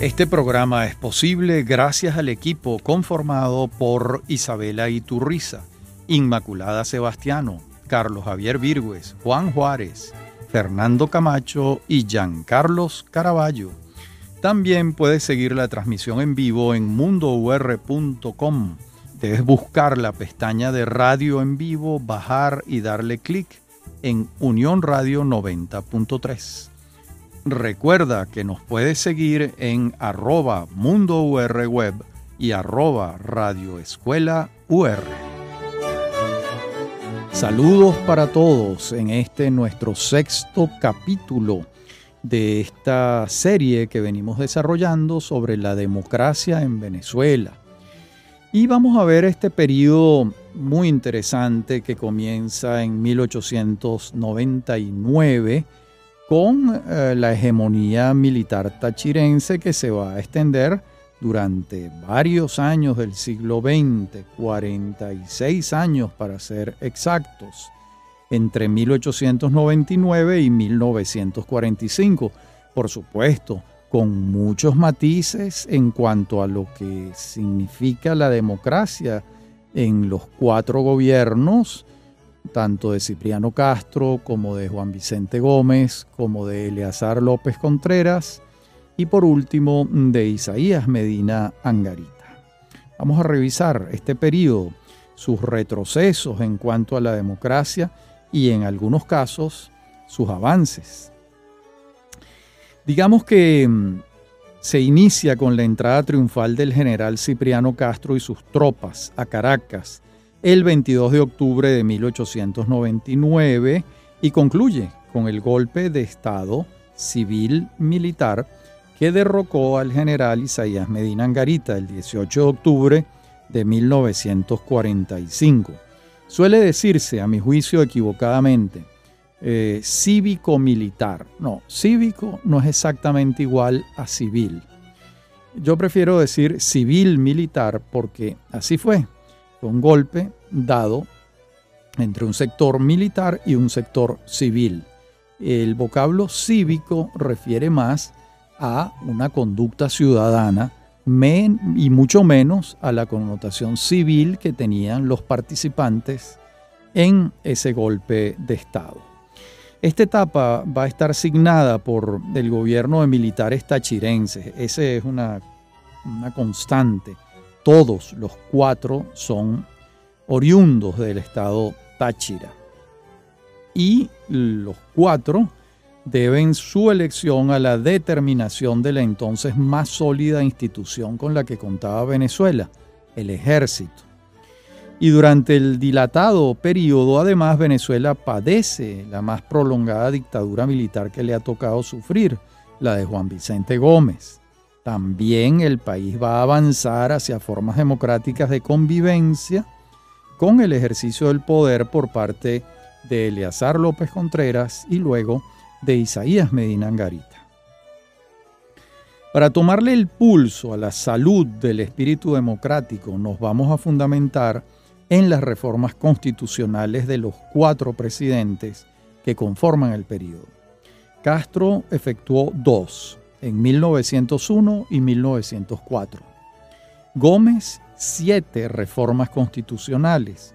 Este programa es posible gracias al equipo conformado por Isabela Iturriza, Inmaculada Sebastiano, Carlos Javier Virgües, Juan Juárez, Fernando Camacho y Giancarlos Caraballo. También puedes seguir la transmisión en vivo en mundour.com. Debes buscar la pestaña de radio en vivo, bajar y darle clic en Unión Radio 90.3. Recuerda que nos puedes seguir en arroba Mundo UR Web y arroba Radio Escuela UR. Saludos para todos en este nuestro sexto capítulo de esta serie que venimos desarrollando sobre la democracia en Venezuela. Y vamos a ver este periodo muy interesante que comienza en 1899 con eh, la hegemonía militar tachirense que se va a extender durante varios años del siglo XX, 46 años para ser exactos, entre 1899 y 1945. Por supuesto, con muchos matices en cuanto a lo que significa la democracia en los cuatro gobiernos tanto de Cipriano Castro como de Juan Vicente Gómez, como de Eleazar López Contreras y por último de Isaías Medina Angarita. Vamos a revisar este periodo, sus retrocesos en cuanto a la democracia y en algunos casos sus avances. Digamos que mm, se inicia con la entrada triunfal del general Cipriano Castro y sus tropas a Caracas el 22 de octubre de 1899 y concluye con el golpe de Estado civil militar que derrocó al general Isaías Medina Angarita el 18 de octubre de 1945. Suele decirse, a mi juicio equivocadamente, eh, cívico-militar. No, cívico no es exactamente igual a civil. Yo prefiero decir civil-militar porque así fue. Fue un golpe dado entre un sector militar y un sector civil. El vocablo cívico refiere más a una conducta ciudadana y mucho menos a la connotación civil que tenían los participantes en ese golpe de Estado. Esta etapa va a estar signada por el gobierno de militares tachirenses. Esa es una, una constante todos los cuatro son oriundos del estado Táchira. Y los cuatro deben su elección a la determinación de la entonces más sólida institución con la que contaba Venezuela, el ejército. Y durante el dilatado periodo, además, Venezuela padece la más prolongada dictadura militar que le ha tocado sufrir, la de Juan Vicente Gómez también el país va a avanzar hacia formas democráticas de convivencia con el ejercicio del poder por parte de Eleazar López Contreras y luego de Isaías Medina Angarita. Para tomarle el pulso a la salud del espíritu democrático nos vamos a fundamentar en las reformas constitucionales de los cuatro presidentes que conforman el periodo. Castro efectuó dos, en 1901 y 1904. Gómez, siete reformas constitucionales,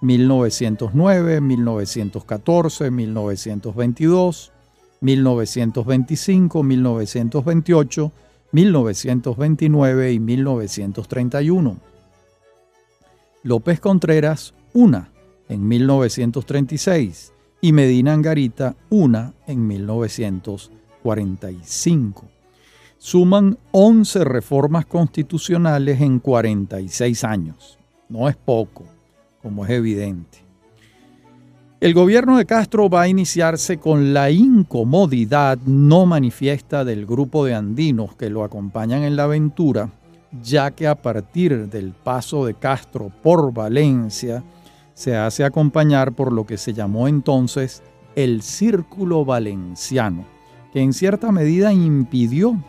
1909, 1914, 1922, 1925, 1928, 1929 y 1931. López Contreras, una en 1936 y Medina Angarita, una en 1930. 45. Suman 11 reformas constitucionales en 46 años. No es poco, como es evidente. El gobierno de Castro va a iniciarse con la incomodidad no manifiesta del grupo de andinos que lo acompañan en la aventura, ya que a partir del paso de Castro por Valencia, se hace acompañar por lo que se llamó entonces el Círculo Valenciano que en cierta medida impidió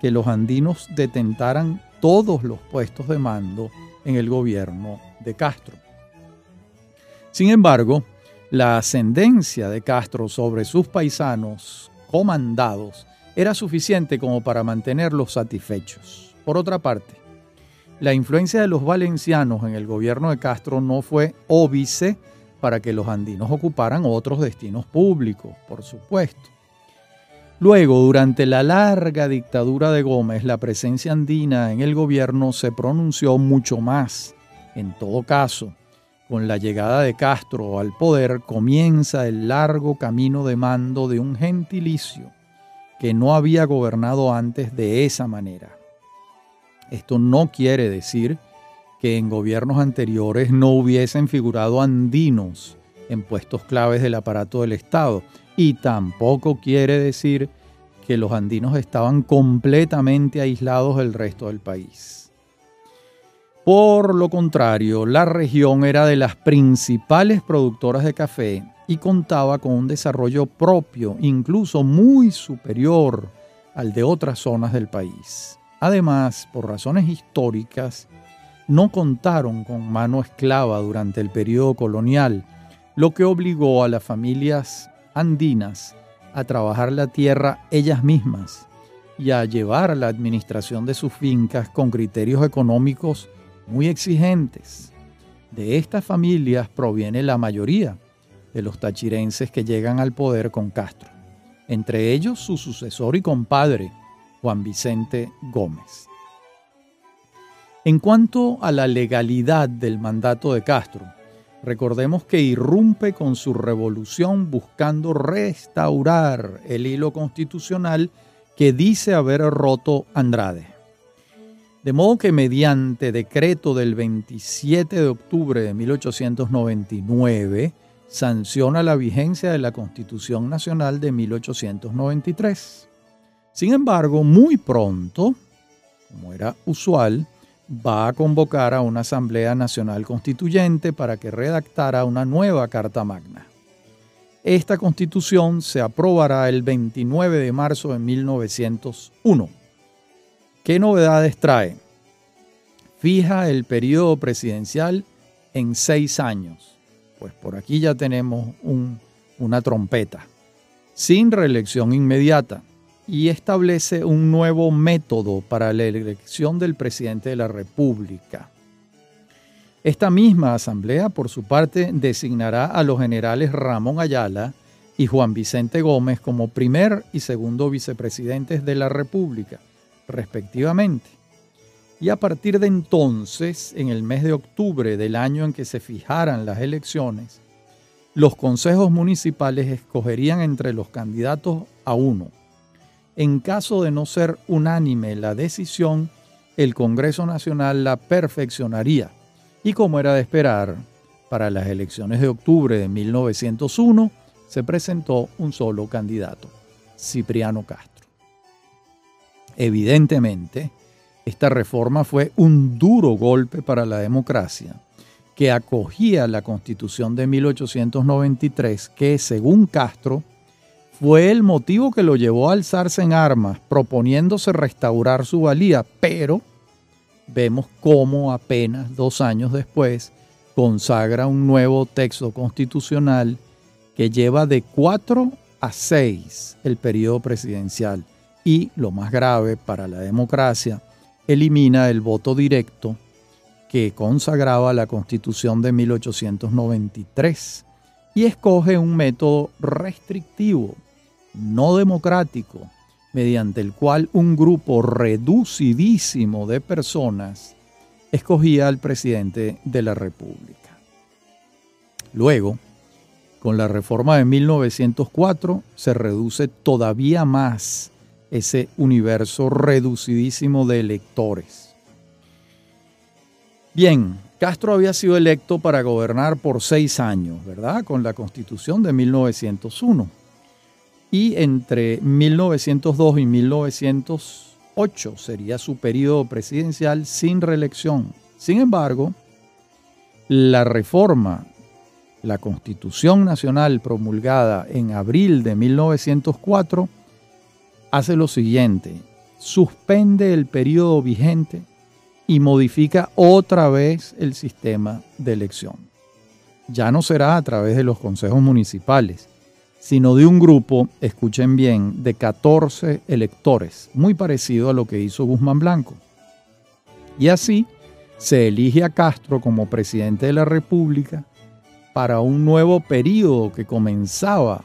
que los andinos detentaran todos los puestos de mando en el gobierno de Castro. Sin embargo, la ascendencia de Castro sobre sus paisanos comandados era suficiente como para mantenerlos satisfechos. Por otra parte, la influencia de los valencianos en el gobierno de Castro no fue óbice para que los andinos ocuparan otros destinos públicos, por supuesto. Luego, durante la larga dictadura de Gómez, la presencia andina en el gobierno se pronunció mucho más. En todo caso, con la llegada de Castro al poder comienza el largo camino de mando de un gentilicio que no había gobernado antes de esa manera. Esto no quiere decir que en gobiernos anteriores no hubiesen figurado andinos en puestos claves del aparato del Estado. Y tampoco quiere decir que los andinos estaban completamente aislados del resto del país. Por lo contrario, la región era de las principales productoras de café y contaba con un desarrollo propio, incluso muy superior al de otras zonas del país. Además, por razones históricas, no contaron con mano esclava durante el periodo colonial, lo que obligó a las familias andinas a trabajar la tierra ellas mismas y a llevar la administración de sus fincas con criterios económicos muy exigentes. De estas familias proviene la mayoría de los tachirenses que llegan al poder con Castro, entre ellos su sucesor y compadre, Juan Vicente Gómez. En cuanto a la legalidad del mandato de Castro, recordemos que irrumpe con su revolución buscando restaurar el hilo constitucional que dice haber roto Andrade. De modo que mediante decreto del 27 de octubre de 1899 sanciona la vigencia de la Constitución Nacional de 1893. Sin embargo, muy pronto, como era usual, va a convocar a una Asamblea Nacional Constituyente para que redactara una nueva Carta Magna. Esta constitución se aprobará el 29 de marzo de 1901. ¿Qué novedades trae? Fija el periodo presidencial en seis años. Pues por aquí ya tenemos una trompeta. Sin reelección inmediata y establece un nuevo método para la elección del presidente de la República. Esta misma asamblea, por su parte, designará a los generales Ramón Ayala y Juan Vicente Gómez como primer y segundo vicepresidentes de la República, respectivamente. Y a partir de entonces, en el mes de octubre del año en que se fijaran las elecciones, los consejos municipales escogerían entre los candidatos a uno en caso de no ser unánime la decisión, el Congreso Nacional la perfeccionaría y como era de esperar, para las elecciones de octubre de 1901 se presentó un solo candidato, Cipriano Castro. Evidentemente, esta reforma fue un duro golpe para la democracia, que acogía la constitución de 1893 que, según Castro, fue el motivo que lo llevó a alzarse en armas, proponiéndose restaurar su valía, pero vemos cómo apenas dos años después consagra un nuevo texto constitucional que lleva de cuatro a seis el periodo presidencial. Y, lo más grave para la democracia, elimina el voto directo que consagraba la constitución de 1893 y escoge un método restrictivo no democrático, mediante el cual un grupo reducidísimo de personas escogía al presidente de la República. Luego, con la reforma de 1904 se reduce todavía más ese universo reducidísimo de electores. Bien, Castro había sido electo para gobernar por seis años, ¿verdad? Con la constitución de 1901 y entre 1902 y 1908 sería su periodo presidencial sin reelección. Sin embargo, la reforma, la Constitución Nacional promulgada en abril de 1904, hace lo siguiente, suspende el periodo vigente y modifica otra vez el sistema de elección. Ya no será a través de los consejos municipales, sino de un grupo, escuchen bien, de 14 electores, muy parecido a lo que hizo Guzmán Blanco. Y así se elige a Castro como presidente de la República para un nuevo periodo que comenzaba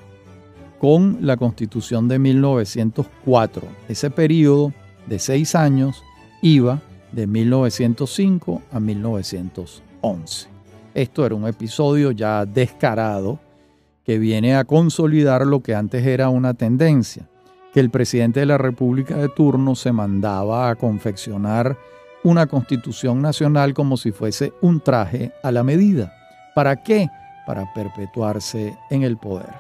con la constitución de 1904. Ese periodo de seis años iba de 1905 a 1911. Esto era un episodio ya descarado que viene a consolidar lo que antes era una tendencia, que el presidente de la República de turno se mandaba a confeccionar una constitución nacional como si fuese un traje a la medida. ¿Para qué? Para perpetuarse en el poder.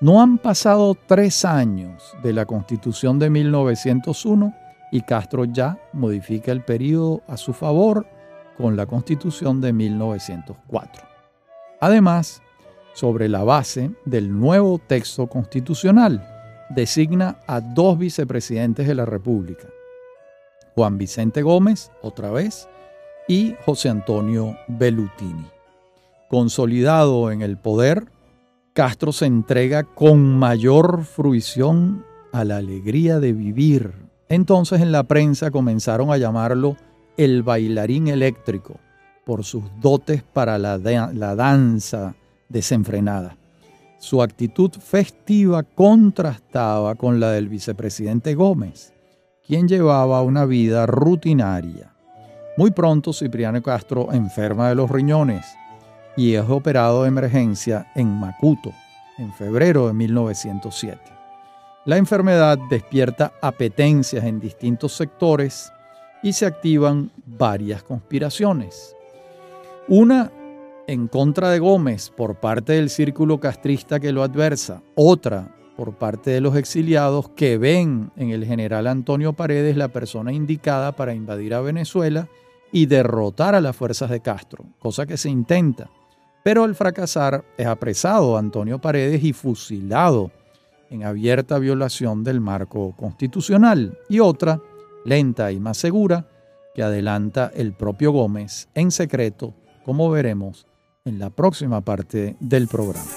No han pasado tres años de la constitución de 1901 y Castro ya modifica el periodo a su favor con la constitución de 1904. Además, sobre la base del nuevo texto constitucional, designa a dos vicepresidentes de la República, Juan Vicente Gómez, otra vez, y José Antonio Bellutini. Consolidado en el poder, Castro se entrega con mayor fruición a la alegría de vivir. Entonces en la prensa comenzaron a llamarlo el bailarín eléctrico por sus dotes para la, la danza desenfrenada. Su actitud festiva contrastaba con la del vicepresidente Gómez, quien llevaba una vida rutinaria. Muy pronto Cipriano Castro enferma de los riñones y es operado de emergencia en Macuto en febrero de 1907. La enfermedad despierta apetencias en distintos sectores y se activan varias conspiraciones. Una en contra de Gómez por parte del círculo castrista que lo adversa, otra por parte de los exiliados que ven en el general Antonio Paredes la persona indicada para invadir a Venezuela y derrotar a las fuerzas de Castro, cosa que se intenta pero al fracasar es apresado Antonio Paredes y fusilado en abierta violación del marco constitucional. Y otra, lenta y más segura, que adelanta el propio Gómez en secreto, como veremos en la próxima parte del programa.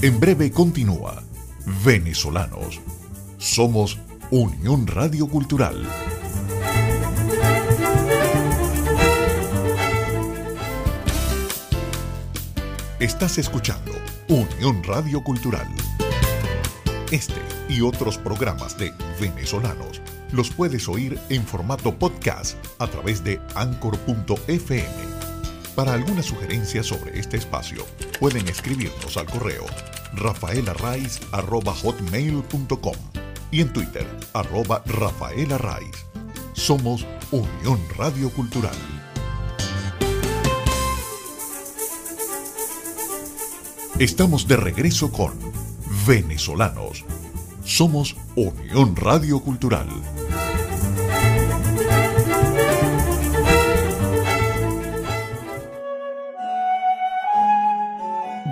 En breve continúa Venezolanos. Somos Unión Radio Cultural. Estás escuchando Unión Radio Cultural. Este y otros programas de venezolanos los puedes oír en formato podcast a través de anchor.fm. Para alguna sugerencia sobre este espacio, pueden escribirnos al correo rafaelarraiz.com y en Twitter, arroba rafaelarraiz. Somos Unión Radio Cultural. Estamos de regreso con Venezolanos. Somos Unión Radio Cultural.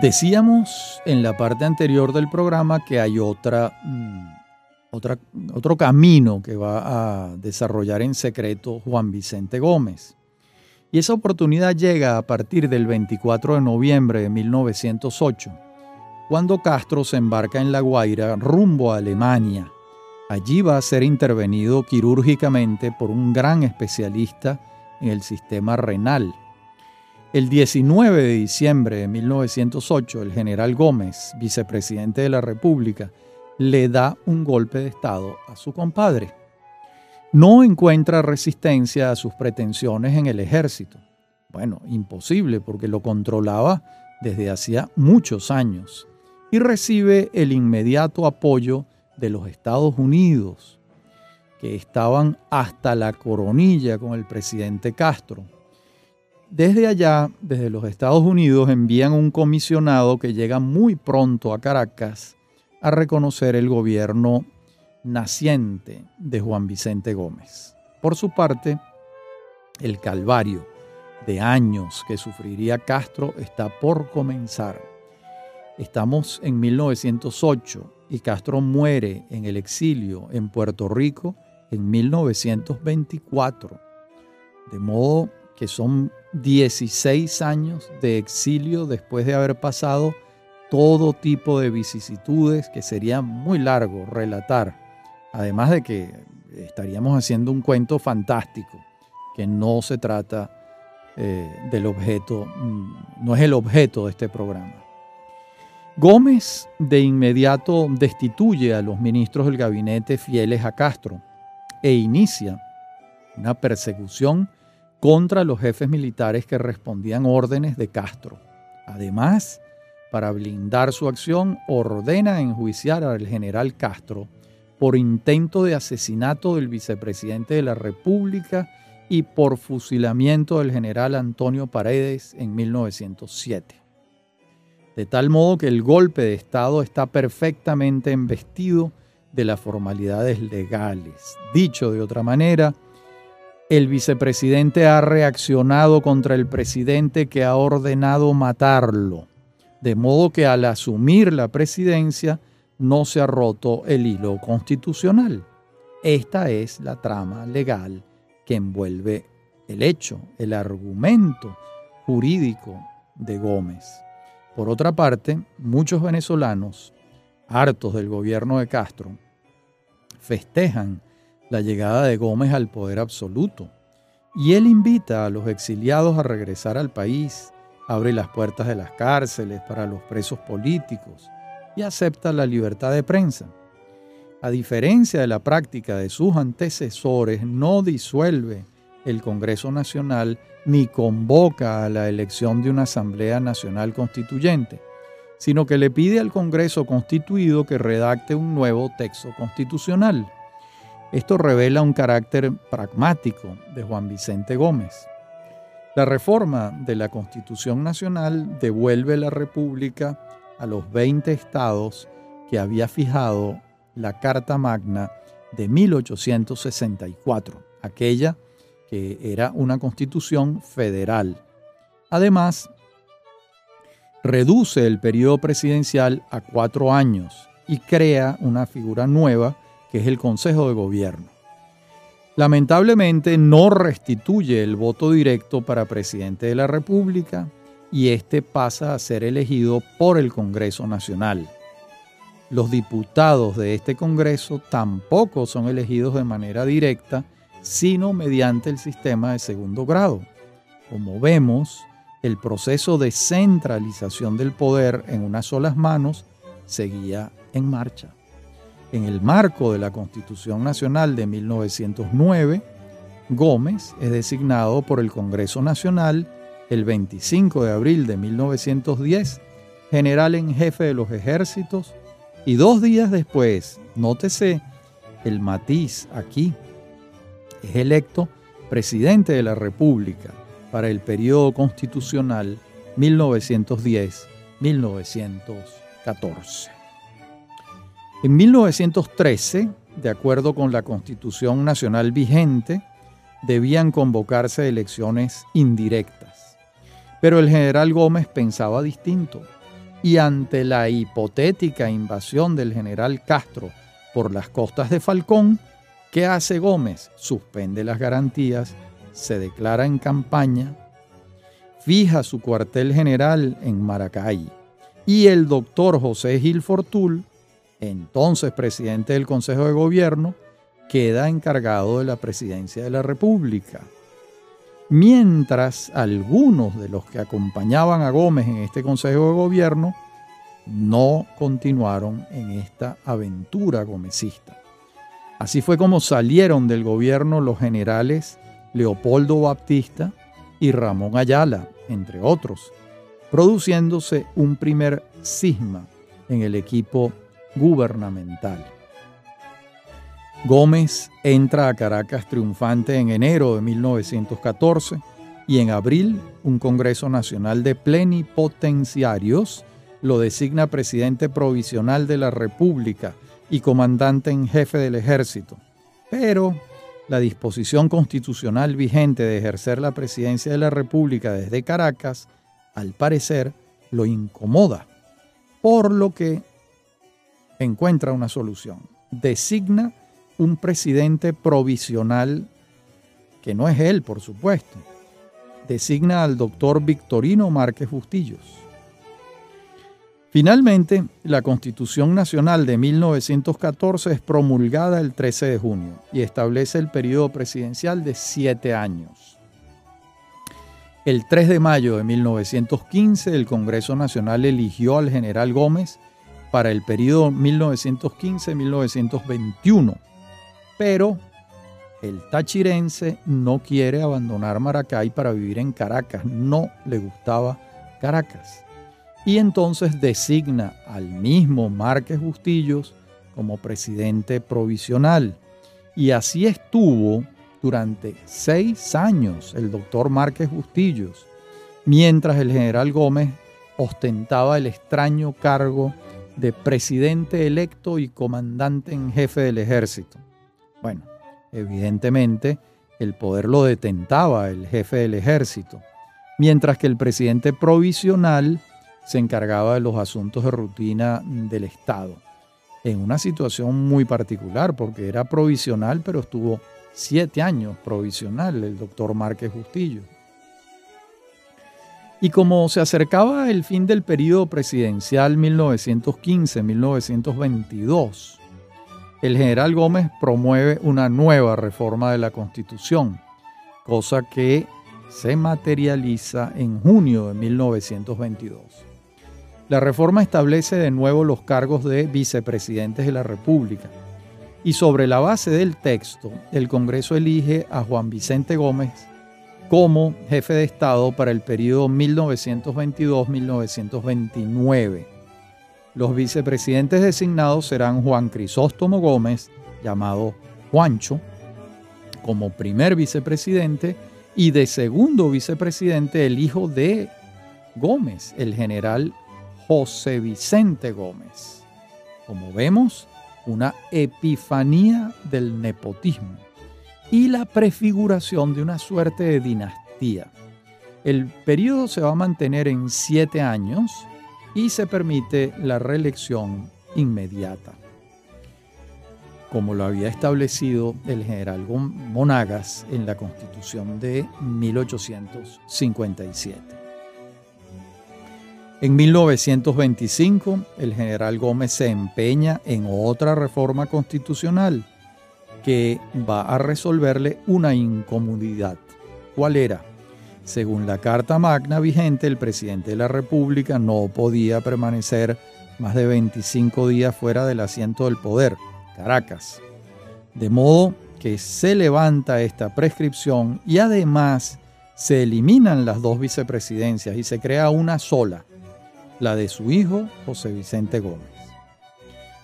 Decíamos en la parte anterior del programa que hay mm, otra, otro camino que va a desarrollar en secreto Juan Vicente Gómez. Y esa oportunidad llega a partir del 24 de noviembre de 1908, cuando Castro se embarca en La Guaira rumbo a Alemania. Allí va a ser intervenido quirúrgicamente por un gran especialista en el sistema renal. El 19 de diciembre de 1908, el general Gómez, vicepresidente de la República, le da un golpe de Estado a su compadre no encuentra resistencia a sus pretensiones en el ejército. Bueno, imposible porque lo controlaba desde hacía muchos años y recibe el inmediato apoyo de los Estados Unidos, que estaban hasta la coronilla con el presidente Castro. Desde allá, desde los Estados Unidos, envían un comisionado que llega muy pronto a Caracas a reconocer el gobierno naciente de Juan Vicente Gómez. Por su parte, el calvario de años que sufriría Castro está por comenzar. Estamos en 1908 y Castro muere en el exilio en Puerto Rico en 1924. De modo que son 16 años de exilio después de haber pasado todo tipo de vicisitudes que sería muy largo relatar. Además de que estaríamos haciendo un cuento fantástico, que no se trata eh, del objeto, mm, no es el objeto de este programa. Gómez de inmediato destituye a los ministros del gabinete fieles a Castro e inicia una persecución contra los jefes militares que respondían órdenes de Castro. Además, para blindar su acción, ordena enjuiciar al general Castro por intento de asesinato del vicepresidente de la República y por fusilamiento del general Antonio Paredes en 1907. De tal modo que el golpe de Estado está perfectamente embestido de las formalidades legales. Dicho de otra manera, el vicepresidente ha reaccionado contra el presidente que ha ordenado matarlo, de modo que al asumir la presidencia no se ha roto el hilo constitucional. Esta es la trama legal que envuelve el hecho, el argumento jurídico de Gómez. Por otra parte, muchos venezolanos, hartos del gobierno de Castro, festejan la llegada de Gómez al poder absoluto. Y él invita a los exiliados a regresar al país, abre las puertas de las cárceles para los presos políticos y acepta la libertad de prensa. A diferencia de la práctica de sus antecesores, no disuelve el Congreso Nacional ni convoca a la elección de una Asamblea Nacional Constituyente, sino que le pide al Congreso Constituido que redacte un nuevo texto constitucional esto revela un carácter pragmático de Juan Vicente Gómez. La reforma de la Constitución Nacional devuelve la República a los 20 estados que había fijado la Carta Magna de 1864, aquella que era una constitución federal. Además, reduce el periodo presidencial a cuatro años y crea una figura nueva que es el Consejo de Gobierno. Lamentablemente no restituye el voto directo para presidente de la República y este pasa a ser elegido por el Congreso Nacional. Los diputados de este Congreso tampoco son elegidos de manera directa, sino mediante el sistema de segundo grado. Como vemos, el proceso de centralización del poder en unas solas manos seguía en marcha en el marco de la Constitución Nacional de 1909, Gómez es designado por el Congreso Nacional el 25 de abril de 1910 general en jefe de los ejércitos y dos días después, nótese el matiz aquí, es electo presidente de la República para el periodo constitucional 1910-1914. En 1913, de acuerdo con la Constitución Nacional vigente, debían convocarse elecciones indirectas. Pero el general Gómez pensaba distinto y ante la hipotética invasión del general Castro por las costas de Falcón, ¿qué hace Gómez? Suspende las garantías, se declara en campaña, fija su cuartel general en Maracay y el doctor José Gil Fortul entonces presidente del Consejo de Gobierno, queda encargado de la presidencia de la República. Mientras algunos de los que acompañaban a Gómez en este Consejo de Gobierno no continuaron en esta aventura gomecista. Así fue como salieron del gobierno los generales Leopoldo Baptista y Ramón Ayala, entre otros, produciéndose un primer cisma en el equipo gubernamental. Gómez entra a Caracas triunfante en enero de 1914 y en abril un Congreso Nacional de Plenipotenciarios lo designa presidente provisional de la República y comandante en jefe del ejército. Pero la disposición constitucional vigente de ejercer la presidencia de la República desde Caracas, al parecer, lo incomoda, por lo que encuentra una solución. Designa un presidente provisional, que no es él, por supuesto, designa al doctor Victorino Márquez Bustillos. Finalmente, la Constitución Nacional de 1914 es promulgada el 13 de junio y establece el periodo presidencial de siete años. El 3 de mayo de 1915, el Congreso Nacional eligió al general Gómez para el periodo 1915-1921, pero el tachirense no quiere abandonar Maracay para vivir en Caracas, no le gustaba Caracas. Y entonces designa al mismo Márquez Bustillos como presidente provisional. Y así estuvo durante seis años el doctor Márquez Bustillos, mientras el general Gómez ostentaba el extraño cargo de presidente electo y comandante en jefe del ejército. Bueno, evidentemente el poder lo detentaba el jefe del ejército, mientras que el presidente provisional se encargaba de los asuntos de rutina del Estado, en una situación muy particular, porque era provisional, pero estuvo siete años provisional el doctor Márquez Justillo. Y como se acercaba el fin del periodo presidencial 1915-1922, el general Gómez promueve una nueva reforma de la Constitución, cosa que se materializa en junio de 1922. La reforma establece de nuevo los cargos de vicepresidentes de la República y sobre la base del texto, el Congreso elige a Juan Vicente Gómez como jefe de Estado para el periodo 1922-1929. Los vicepresidentes designados serán Juan Crisóstomo Gómez, llamado Juancho, como primer vicepresidente, y de segundo vicepresidente el hijo de Gómez, el general José Vicente Gómez. Como vemos, una epifanía del nepotismo y la prefiguración de una suerte de dinastía. El periodo se va a mantener en siete años y se permite la reelección inmediata. Como lo había establecido el general Monagas en la Constitución de 1857. En 1925, el general Gómez se empeña en otra reforma constitucional que va a resolverle una incomodidad. ¿Cuál era? Según la Carta Magna vigente, el presidente de la República no podía permanecer más de 25 días fuera del asiento del poder, Caracas. De modo que se levanta esta prescripción y además se eliminan las dos vicepresidencias y se crea una sola, la de su hijo José Vicente Gómez.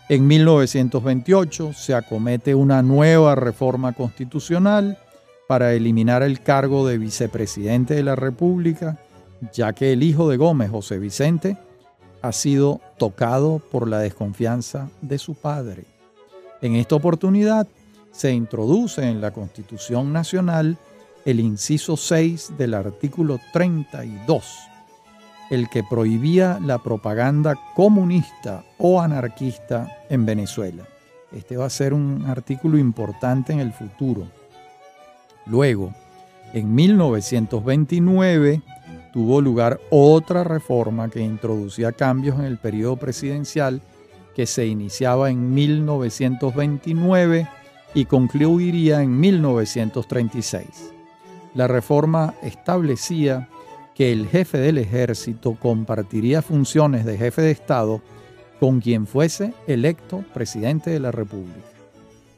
En 1928 se acomete una nueva reforma constitucional para eliminar el cargo de vicepresidente de la República, ya que el hijo de Gómez, José Vicente, ha sido tocado por la desconfianza de su padre. En esta oportunidad se introduce en la Constitución Nacional el inciso 6 del artículo 32 el que prohibía la propaganda comunista o anarquista en Venezuela. Este va a ser un artículo importante en el futuro. Luego, en 1929, tuvo lugar otra reforma que introducía cambios en el periodo presidencial que se iniciaba en 1929 y concluiría en 1936. La reforma establecía que el jefe del ejército compartiría funciones de jefe de Estado con quien fuese electo presidente de la República.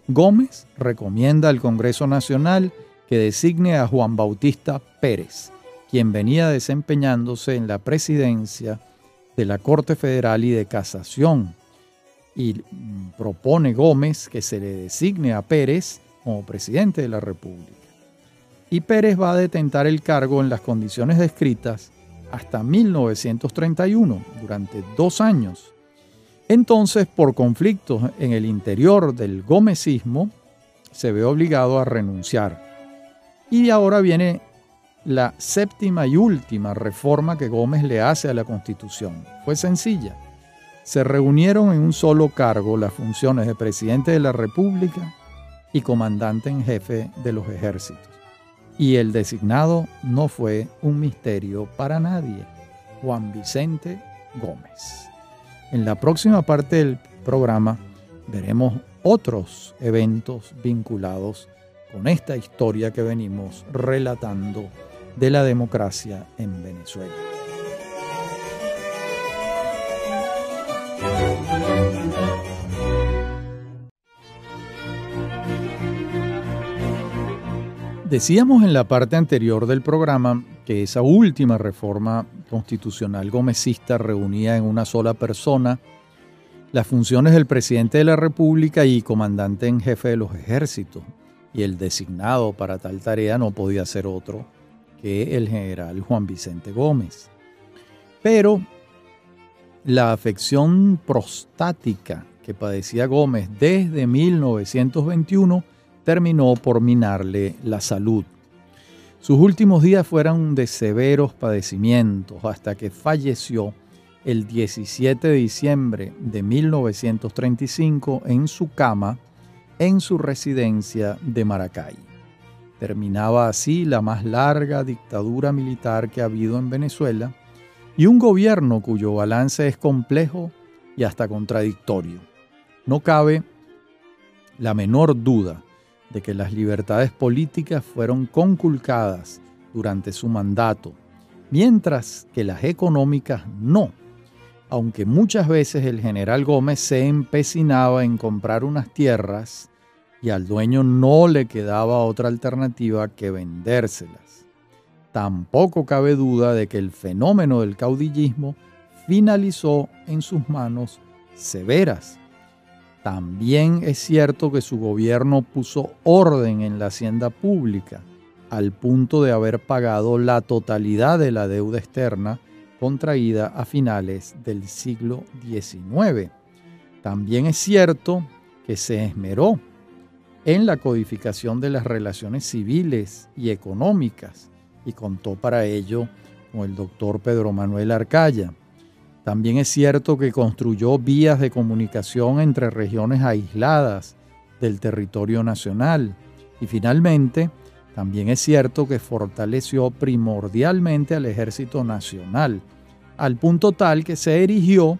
Gómez recomienda al Congreso Nacional que designe a Juan Bautista Pérez, quien venía desempeñándose en la presidencia de la Corte Federal y de Casación, y propone Gómez que se le designe a Pérez como presidente de la República y Pérez va a detentar el cargo en las condiciones descritas hasta 1931, durante dos años. Entonces, por conflictos en el interior del gomecismo, se ve obligado a renunciar. Y ahora viene la séptima y última reforma que Gómez le hace a la Constitución. Fue sencilla. Se reunieron en un solo cargo las funciones de presidente de la República y comandante en jefe de los ejércitos. Y el designado no fue un misterio para nadie, Juan Vicente Gómez. En la próxima parte del programa veremos otros eventos vinculados con esta historia que venimos relatando de la democracia en Venezuela. Decíamos en la parte anterior del programa que esa última reforma constitucional gomecista reunía en una sola persona las funciones del presidente de la República y comandante en jefe de los ejércitos, y el designado para tal tarea no podía ser otro que el general Juan Vicente Gómez. Pero la afección prostática que padecía Gómez desde 1921 terminó por minarle la salud. Sus últimos días fueron de severos padecimientos hasta que falleció el 17 de diciembre de 1935 en su cama en su residencia de Maracay. Terminaba así la más larga dictadura militar que ha habido en Venezuela y un gobierno cuyo balance es complejo y hasta contradictorio. No cabe la menor duda de que las libertades políticas fueron conculcadas durante su mandato, mientras que las económicas no, aunque muchas veces el general Gómez se empecinaba en comprar unas tierras y al dueño no le quedaba otra alternativa que vendérselas. Tampoco cabe duda de que el fenómeno del caudillismo finalizó en sus manos severas también es cierto que su gobierno puso orden en la hacienda pública, al punto de haber pagado la totalidad de la deuda externa contraída a finales del siglo XIX. También es cierto que se esmeró en la codificación de las relaciones civiles y económicas y contó para ello con el doctor Pedro Manuel Arcaya. También es cierto que construyó vías de comunicación entre regiones aisladas del territorio nacional. Y finalmente, también es cierto que fortaleció primordialmente al Ejército Nacional, al punto tal que se erigió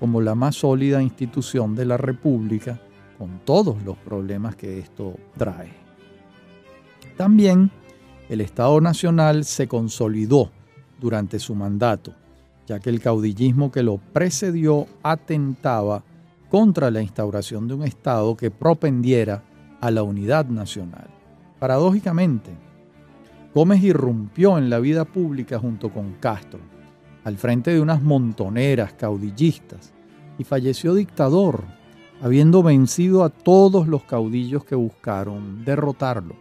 como la más sólida institución de la República, con todos los problemas que esto trae. También el Estado Nacional se consolidó durante su mandato ya que el caudillismo que lo precedió atentaba contra la instauración de un Estado que propendiera a la unidad nacional. Paradójicamente, Gómez irrumpió en la vida pública junto con Castro, al frente de unas montoneras caudillistas, y falleció dictador, habiendo vencido a todos los caudillos que buscaron derrotarlo.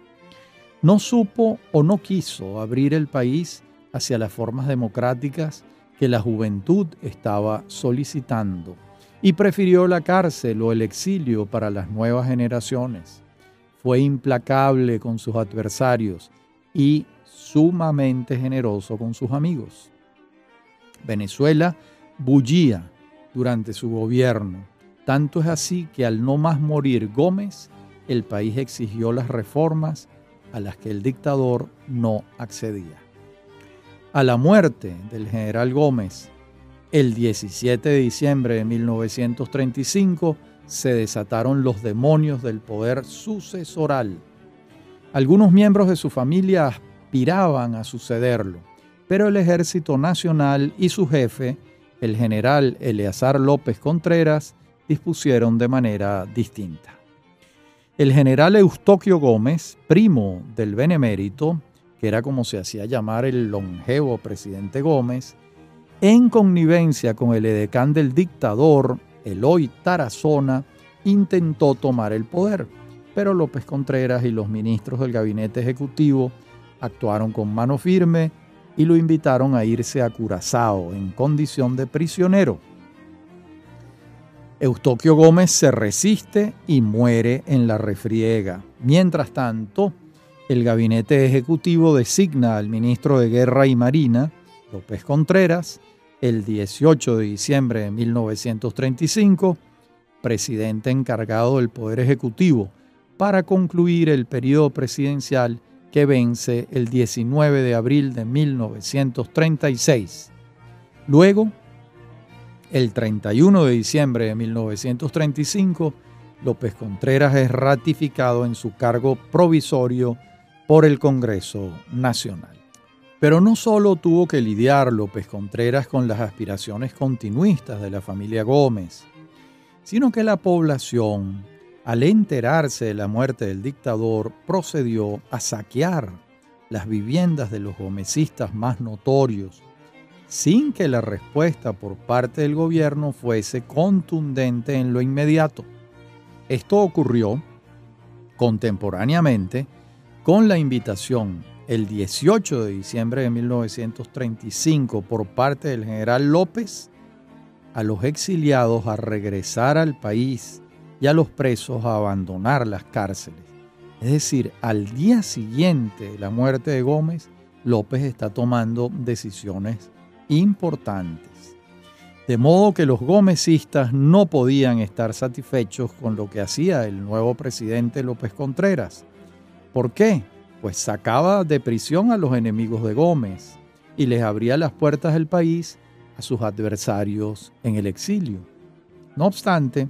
No supo o no quiso abrir el país hacia las formas democráticas que la juventud estaba solicitando y prefirió la cárcel o el exilio para las nuevas generaciones. Fue implacable con sus adversarios y sumamente generoso con sus amigos. Venezuela bullía durante su gobierno. Tanto es así que al no más morir Gómez, el país exigió las reformas a las que el dictador no accedía a la muerte del general Gómez el 17 de diciembre de 1935 se desataron los demonios del poder sucesoral. Algunos miembros de su familia aspiraban a sucederlo, pero el Ejército Nacional y su jefe, el general Eleazar López Contreras, dispusieron de manera distinta. El general Eustoquio Gómez, primo del benemérito, que era como se hacía llamar el longevo presidente Gómez, en connivencia con el edecán del dictador, Eloy Tarazona, intentó tomar el poder, pero López Contreras y los ministros del gabinete ejecutivo actuaron con mano firme y lo invitaron a irse a Curazao en condición de prisionero. Eustoquio Gómez se resiste y muere en la refriega. Mientras tanto, el gabinete ejecutivo designa al ministro de Guerra y Marina, López Contreras, el 18 de diciembre de 1935, presidente encargado del Poder Ejecutivo, para concluir el periodo presidencial que vence el 19 de abril de 1936. Luego, el 31 de diciembre de 1935, López Contreras es ratificado en su cargo provisorio por el Congreso Nacional. Pero no solo tuvo que lidiar López Contreras con las aspiraciones continuistas de la familia Gómez, sino que la población, al enterarse de la muerte del dictador, procedió a saquear las viviendas de los gomecistas más notorios, sin que la respuesta por parte del gobierno fuese contundente en lo inmediato. Esto ocurrió contemporáneamente con la invitación el 18 de diciembre de 1935 por parte del general López a los exiliados a regresar al país y a los presos a abandonar las cárceles. Es decir, al día siguiente de la muerte de Gómez, López está tomando decisiones importantes. De modo que los gomecistas no podían estar satisfechos con lo que hacía el nuevo presidente López Contreras. ¿Por qué? Pues sacaba de prisión a los enemigos de Gómez y les abría las puertas del país a sus adversarios en el exilio. No obstante,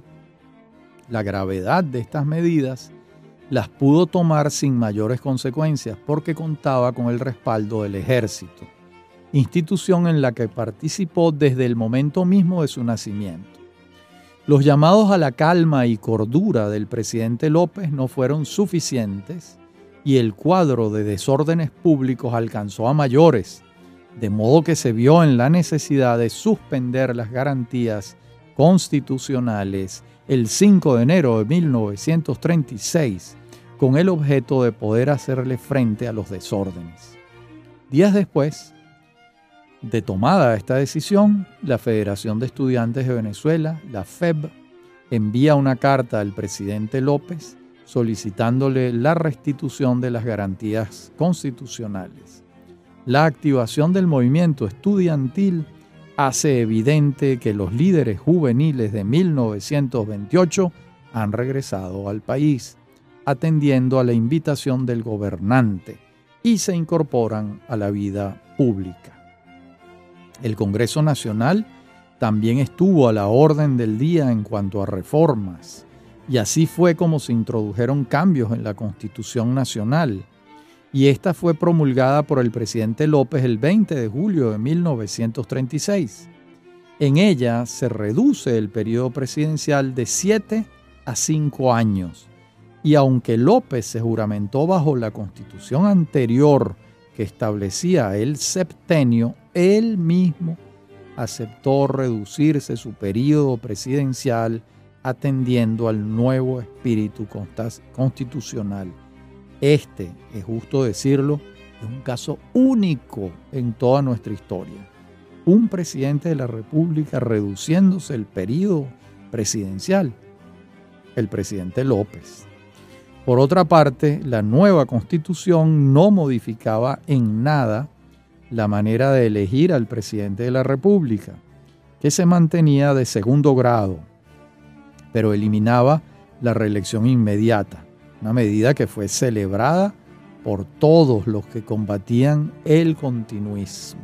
la gravedad de estas medidas las pudo tomar sin mayores consecuencias porque contaba con el respaldo del ejército, institución en la que participó desde el momento mismo de su nacimiento. Los llamados a la calma y cordura del presidente López no fueron suficientes y el cuadro de desórdenes públicos alcanzó a mayores, de modo que se vio en la necesidad de suspender las garantías constitucionales el 5 de enero de 1936 con el objeto de poder hacerle frente a los desórdenes. Días después de tomada esta decisión, la Federación de Estudiantes de Venezuela, la FEB, envía una carta al presidente López solicitándole la restitución de las garantías constitucionales. La activación del movimiento estudiantil hace evidente que los líderes juveniles de 1928 han regresado al país, atendiendo a la invitación del gobernante y se incorporan a la vida pública. El Congreso Nacional también estuvo a la orden del día en cuanto a reformas, y así fue como se introdujeron cambios en la Constitución Nacional, y esta fue promulgada por el presidente López el 20 de julio de 1936. En ella se reduce el periodo presidencial de 7 a 5 años, y aunque López se juramentó bajo la constitución anterior que establecía el septenio, él mismo aceptó reducirse su periodo presidencial atendiendo al nuevo espíritu constitucional este, es justo decirlo, es un caso único en toda nuestra historia. Un presidente de la República reduciéndose el periodo presidencial, el presidente López. Por otra parte, la nueva constitución no modificaba en nada la manera de elegir al presidente de la República, que se mantenía de segundo grado, pero eliminaba la reelección inmediata una medida que fue celebrada por todos los que combatían el continuismo.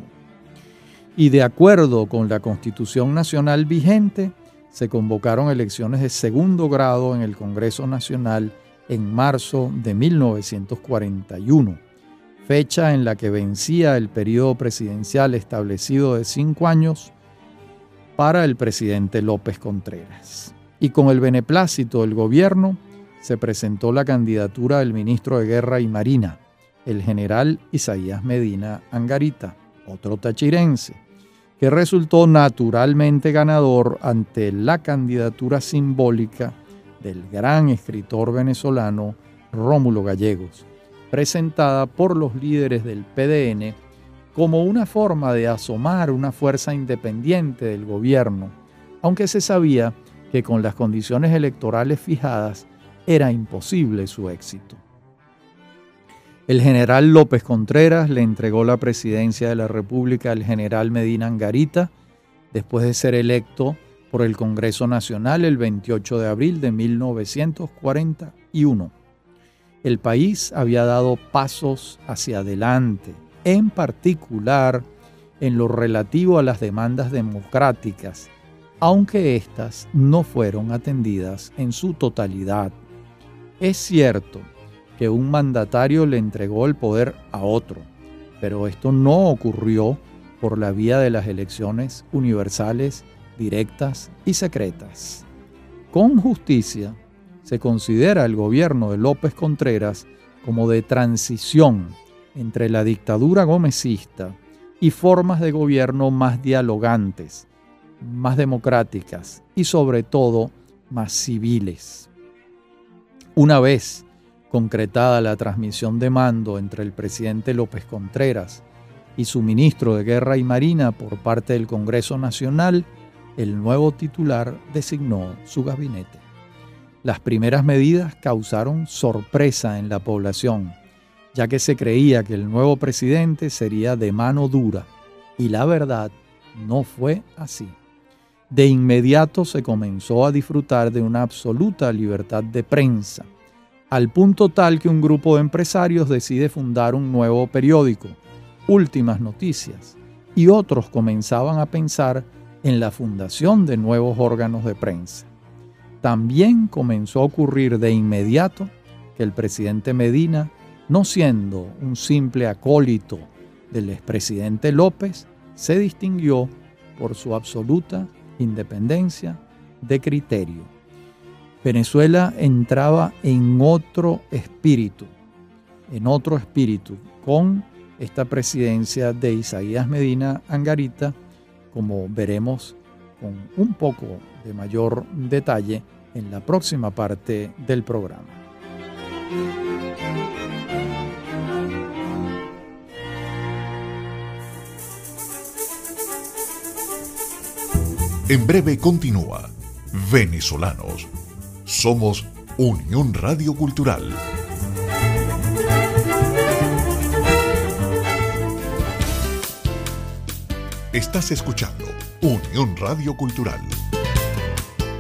Y de acuerdo con la Constitución Nacional vigente, se convocaron elecciones de segundo grado en el Congreso Nacional en marzo de 1941, fecha en la que vencía el periodo presidencial establecido de cinco años para el presidente López Contreras. Y con el beneplácito del gobierno, se presentó la candidatura del ministro de Guerra y Marina, el general Isaías Medina Angarita, otro tachirense, que resultó naturalmente ganador ante la candidatura simbólica del gran escritor venezolano Rómulo Gallegos, presentada por los líderes del PDN como una forma de asomar una fuerza independiente del gobierno, aunque se sabía que con las condiciones electorales fijadas era imposible su éxito. El general López Contreras le entregó la presidencia de la República al general Medina Angarita después de ser electo por el Congreso Nacional el 28 de abril de 1941. el país había dado pasos hacia adelante, en particular en lo relativo a las demandas democráticas, aunque éstas no fueron atendidas en su totalidad. Es cierto que un mandatario le entregó el poder a otro, pero esto no ocurrió por la vía de las elecciones universales, directas y secretas. Con justicia, se considera el gobierno de López Contreras como de transición entre la dictadura gomecista y formas de gobierno más dialogantes, más democráticas y sobre todo más civiles. Una vez concretada la transmisión de mando entre el presidente López Contreras y su ministro de Guerra y Marina por parte del Congreso Nacional, el nuevo titular designó su gabinete. Las primeras medidas causaron sorpresa en la población ya que se creía que el nuevo presidente sería de mano dura, y la verdad no fue así. De inmediato se comenzó a disfrutar de una absoluta libertad de prensa, al punto tal que un grupo de empresarios decide fundar un nuevo periódico, Últimas Noticias, y otros comenzaban a pensar en la fundación de nuevos órganos de prensa. También comenzó a ocurrir de inmediato que el presidente Medina no siendo un simple acólito del expresidente López, se distinguió por su absoluta independencia de criterio. Venezuela entraba en otro espíritu, en otro espíritu, con esta presidencia de Isaías Medina Angarita, como veremos con un poco de mayor detalle en la próxima parte del programa. En breve continúa Venezolanos. Somos Unión Radio Cultural. Estás escuchando Unión Radio Cultural.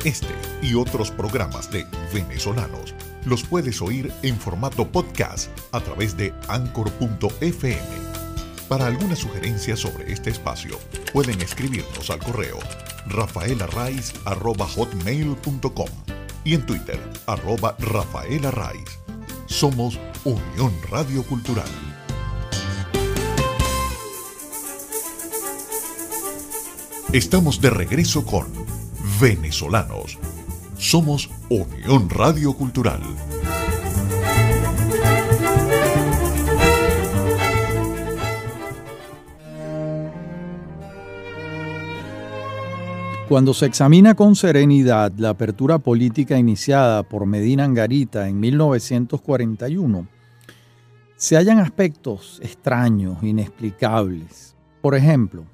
Este y otros programas de Venezolanos los puedes oír en formato podcast a través de anchor.fm. Para alguna sugerencia sobre este espacio, pueden escribirnos al correo rafaelarraiz.com y en Twitter, arroba Rafael Somos Unión Radio Cultural. Estamos de regreso con Venezolanos. Somos Unión Radio Cultural. Cuando se examina con serenidad la apertura política iniciada por Medina Angarita en 1941, se hallan aspectos extraños, inexplicables. Por ejemplo,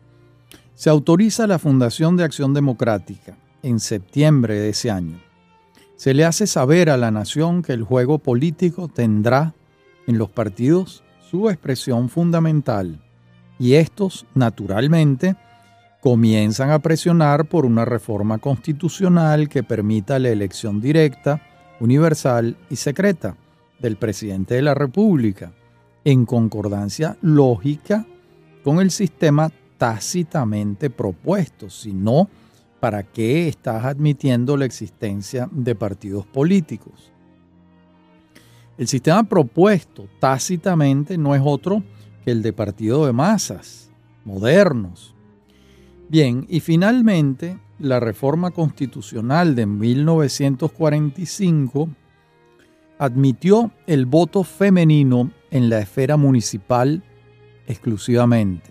se autoriza la Fundación de Acción Democrática en septiembre de ese año. Se le hace saber a la nación que el juego político tendrá en los partidos su expresión fundamental y estos, naturalmente, comienzan a presionar por una reforma constitucional que permita la elección directa, universal y secreta del presidente de la República, en concordancia lógica con el sistema tácitamente propuesto, si no, ¿para qué estás admitiendo la existencia de partidos políticos? El sistema propuesto tácitamente no es otro que el de partido de masas, modernos, Bien, y finalmente la reforma constitucional de 1945 admitió el voto femenino en la esfera municipal exclusivamente,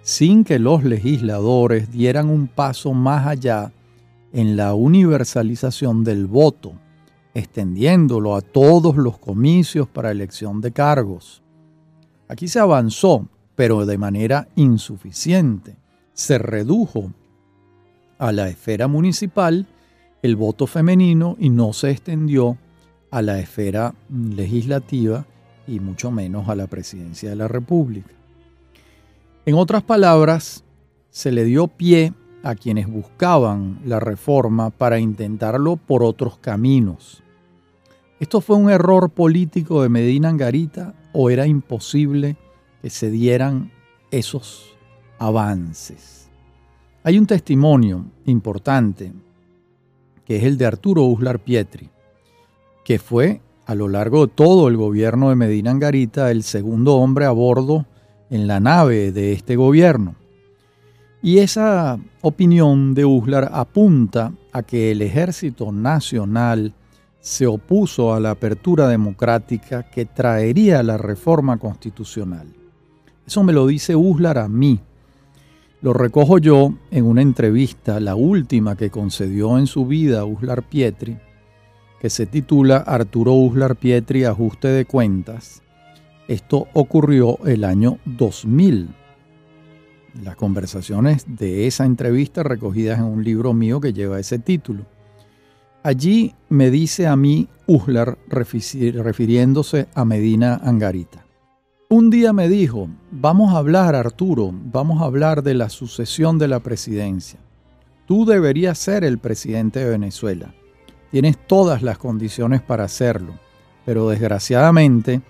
sin que los legisladores dieran un paso más allá en la universalización del voto, extendiéndolo a todos los comicios para elección de cargos. Aquí se avanzó, pero de manera insuficiente se redujo a la esfera municipal el voto femenino y no se extendió a la esfera legislativa y mucho menos a la presidencia de la República. En otras palabras, se le dio pie a quienes buscaban la reforma para intentarlo por otros caminos. ¿Esto fue un error político de Medina Angarita o era imposible que se dieran esos avances? Hay un testimonio importante que es el de Arturo Uslar Pietri, que fue a lo largo de todo el gobierno de Medina Angarita el segundo hombre a bordo en la nave de este gobierno. Y esa opinión de Uslar apunta a que el ejército nacional se opuso a la apertura democrática que traería la reforma constitucional. Eso me lo dice Uslar a mí. Lo recojo yo en una entrevista, la última que concedió en su vida Uslar Pietri, que se titula Arturo Uslar Pietri Ajuste de Cuentas. Esto ocurrió el año 2000. Las conversaciones de esa entrevista recogidas en un libro mío que lleva ese título. Allí me dice a mí Uslar refiriéndose a Medina Angarita. Un día me dijo, vamos a hablar Arturo, vamos a hablar de la sucesión de la presidencia. Tú deberías ser el presidente de Venezuela. Tienes todas las condiciones para hacerlo, pero desgraciadamente,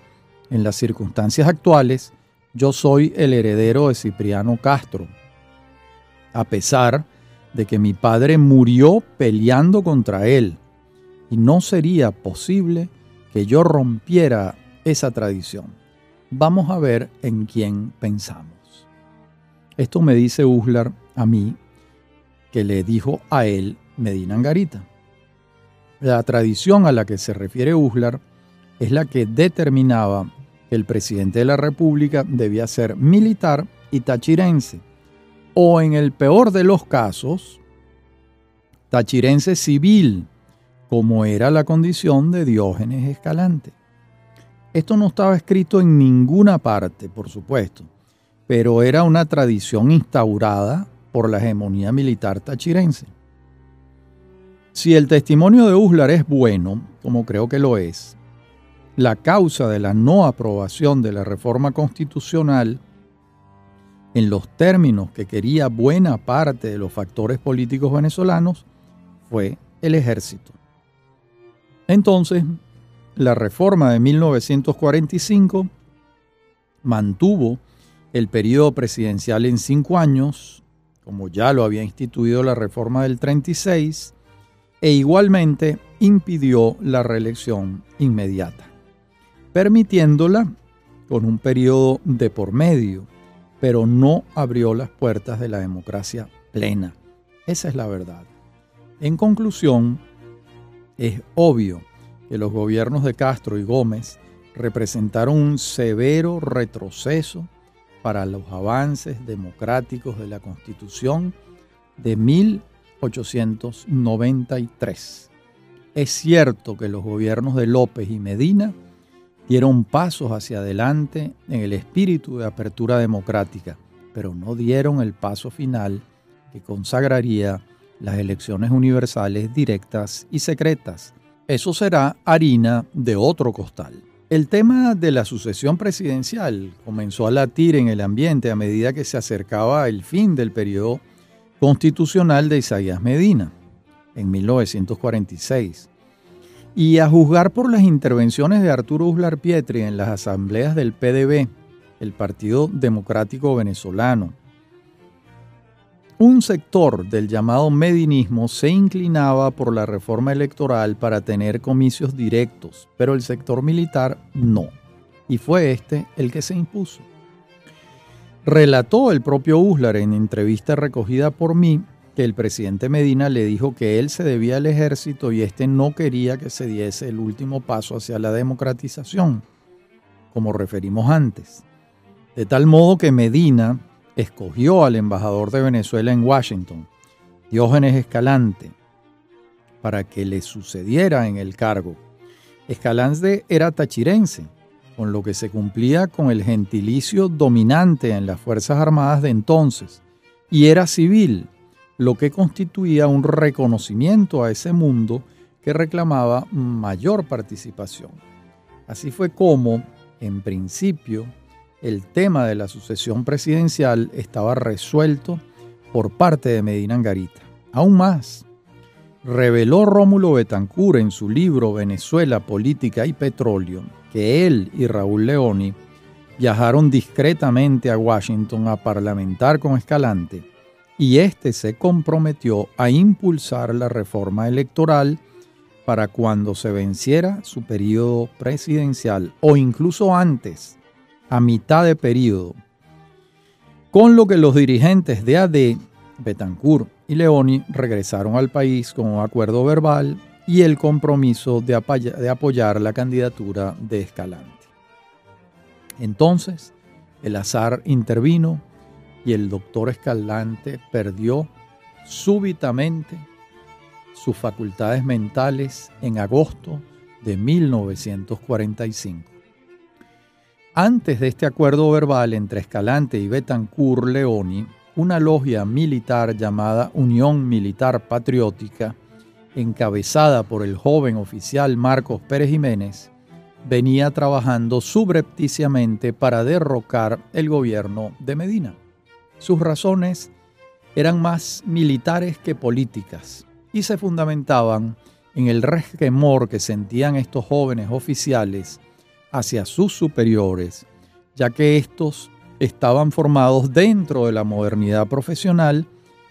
en las circunstancias actuales, yo soy el heredero de Cipriano Castro. A pesar de que mi padre murió peleando contra él, y no sería posible que yo rompiera esa tradición. Vamos a ver en quién pensamos. Esto me dice Uslar a mí, que le dijo a él Medina Angarita. La tradición a la que se refiere Uslar es la que determinaba que el presidente de la República debía ser militar y tachirense, o en el peor de los casos, tachirense civil, como era la condición de Diógenes Escalante. Esto no estaba escrito en ninguna parte, por supuesto, pero era una tradición instaurada por la hegemonía militar tachirense. Si el testimonio de Uslar es bueno, como creo que lo es, la causa de la no aprobación de la reforma constitucional en los términos que quería buena parte de los factores políticos venezolanos fue el ejército. Entonces, la reforma de 1945 mantuvo el periodo presidencial en cinco años, como ya lo había instituido la reforma del 36, e igualmente impidió la reelección inmediata, permitiéndola con un periodo de por medio, pero no abrió las puertas de la democracia plena. Esa es la verdad. En conclusión, es obvio que los gobiernos de Castro y Gómez representaron un severo retroceso para los avances democráticos de la Constitución de 1893. Es cierto que los gobiernos de López y Medina dieron pasos hacia adelante en el espíritu de apertura democrática, pero no dieron el paso final que consagraría las elecciones universales directas y secretas. Eso será harina de otro costal. El tema de la sucesión presidencial comenzó a latir en el ambiente a medida que se acercaba el fin del periodo constitucional de Isaías Medina, en 1946. Y a juzgar por las intervenciones de Arturo Uslar Pietri en las asambleas del PDB, el Partido Democrático Venezolano, un sector del llamado medinismo se inclinaba por la reforma electoral para tener comicios directos, pero el sector militar no. Y fue este el que se impuso. Relató el propio Uslar en entrevista recogida por mí que el presidente Medina le dijo que él se debía al ejército y este no quería que se diese el último paso hacia la democratización, como referimos antes. De tal modo que Medina escogió al embajador de Venezuela en Washington, Diógenes Escalante, para que le sucediera en el cargo. Escalante era tachirense, con lo que se cumplía con el gentilicio dominante en las Fuerzas Armadas de entonces, y era civil, lo que constituía un reconocimiento a ese mundo que reclamaba mayor participación. Así fue como, en principio, el tema de la sucesión presidencial estaba resuelto por parte de Medina Angarita. Aún más, reveló Rómulo Betancourt en su libro Venezuela, Política y Petróleo que él y Raúl Leoni viajaron discretamente a Washington a parlamentar con Escalante y éste se comprometió a impulsar la reforma electoral para cuando se venciera su periodo presidencial o incluso antes, a mitad de periodo, con lo que los dirigentes de AD, Betancourt y Leoni regresaron al país con un acuerdo verbal y el compromiso de, apoyar la candidatura de Escalante. Entonces, el azar intervino y el doctor Escalante perdió súbitamente sus facultades mentales en agosto de 1945. Antes de este acuerdo verbal entre Escalante y Betancourt Leoni, una logia militar llamada Unión Militar Patriótica, encabezada por el joven oficial Marcos Pérez Jiménez, venía trabajando subrepticiamente para derrocar el gobierno de Medina. Sus razones eran más militares que políticas y se fundamentaban en el resquemor que sentían estos jóvenes oficiales hacia sus superiores, ya que estos estaban formados dentro de la modernidad profesional,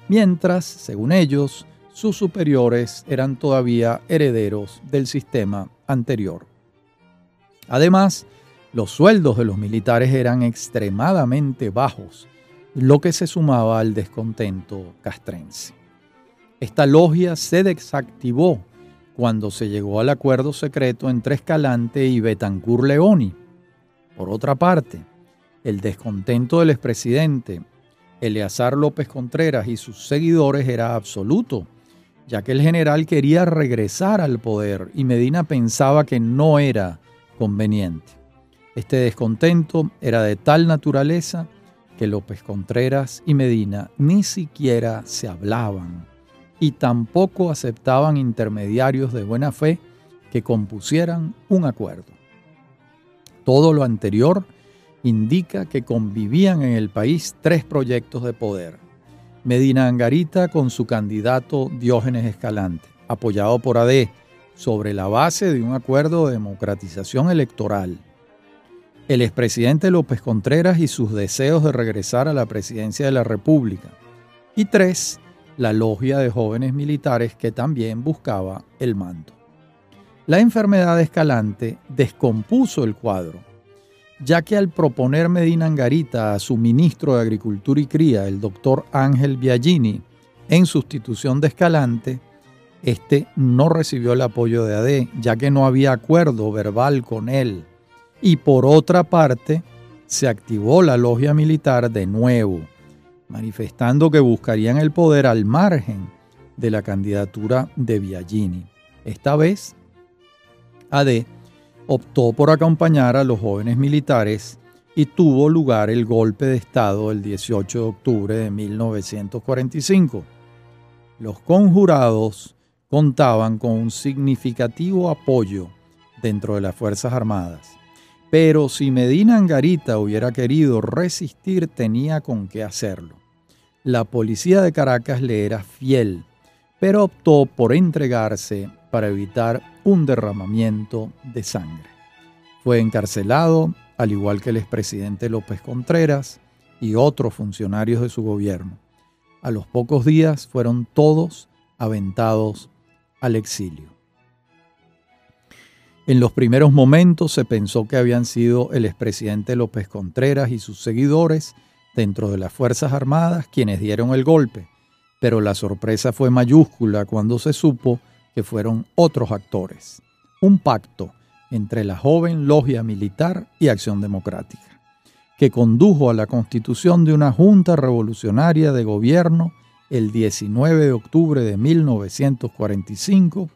mientras, según ellos, sus superiores eran todavía herederos del sistema anterior. Además, los sueldos de los militares eran extremadamente bajos, lo que se sumaba al descontento castrense. Esta logia se desactivó cuando se llegó al acuerdo secreto entre Escalante y Betancourt Leoni. Por otra parte, el descontento del expresidente Eleazar López Contreras y sus seguidores era absoluto, ya que el general quería regresar al poder y Medina pensaba que no era conveniente. Este descontento era de tal naturaleza que López Contreras y Medina ni siquiera se hablaban y tampoco aceptaban intermediarios de buena fe que compusieran un acuerdo. Todo lo anterior indica que convivían en el país tres proyectos de poder. Medina Angarita con su candidato Diógenes Escalante, apoyado por AD, sobre la base de un acuerdo de democratización electoral. El expresidente López Contreras y sus deseos de regresar a la presidencia de la República. Y tres, la logia de jóvenes militares que también buscaba el mando. La enfermedad de Escalante descompuso el cuadro, ya que al proponer Medina Angarita a su ministro de Agricultura y Cría, el doctor Ángel Biagini, en sustitución de Escalante, este no recibió el apoyo de AD, ya que no había acuerdo verbal con él. Y por otra parte, se activó la logia militar de nuevo, manifestando que buscarían el poder al margen de la candidatura de Biagini. Esta vez, AD optó por acompañar a los jóvenes militares y tuvo lugar el golpe de Estado el 18 de octubre de 1945. Los conjurados contaban con un significativo apoyo dentro de las Fuerzas Armadas. Pero si Medina Angarita hubiera querido resistir, tenía con qué hacerlo. La policía de Caracas le era fiel, pero optó por entregarse para evitar un derramamiento de sangre. Fue encarcelado, al igual que el expresidente López Contreras y otros funcionarios de su gobierno. A los pocos días fueron todos aventados al exilio. En los primeros momentos se pensó que habían sido el expresidente López Contreras y sus seguidores dentro de las Fuerzas Armadas quienes dieron el golpe, pero la sorpresa fue mayúscula cuando se supo que fueron otros actores. Un pacto entre la joven logia militar y Acción Democrática, que condujo a la constitución de una junta revolucionaria de gobierno el 19 de octubre de 1945,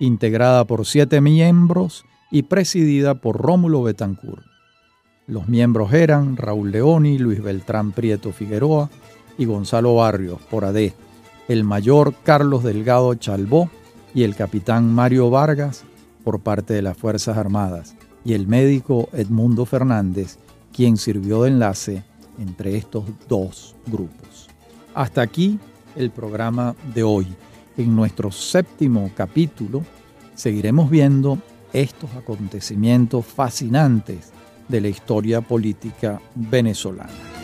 integrada por siete miembros y presidida por Rómulo Betancourt. Los miembros eran Raúl Leoni, Luis Beltrán Prieto Figueroa y Gonzalo Barrios por AD, el mayor Carlos Delgado Chalbó y el capitán Mario Vargas por parte de las Fuerzas Armadas y el médico Edmundo Fernández, quien sirvió de enlace entre estos dos grupos. Hasta aquí el programa de hoy. en nuestro séptimo capítulo seguiremos viendo estos acontecimientos fascinantes de la historia política venezolana.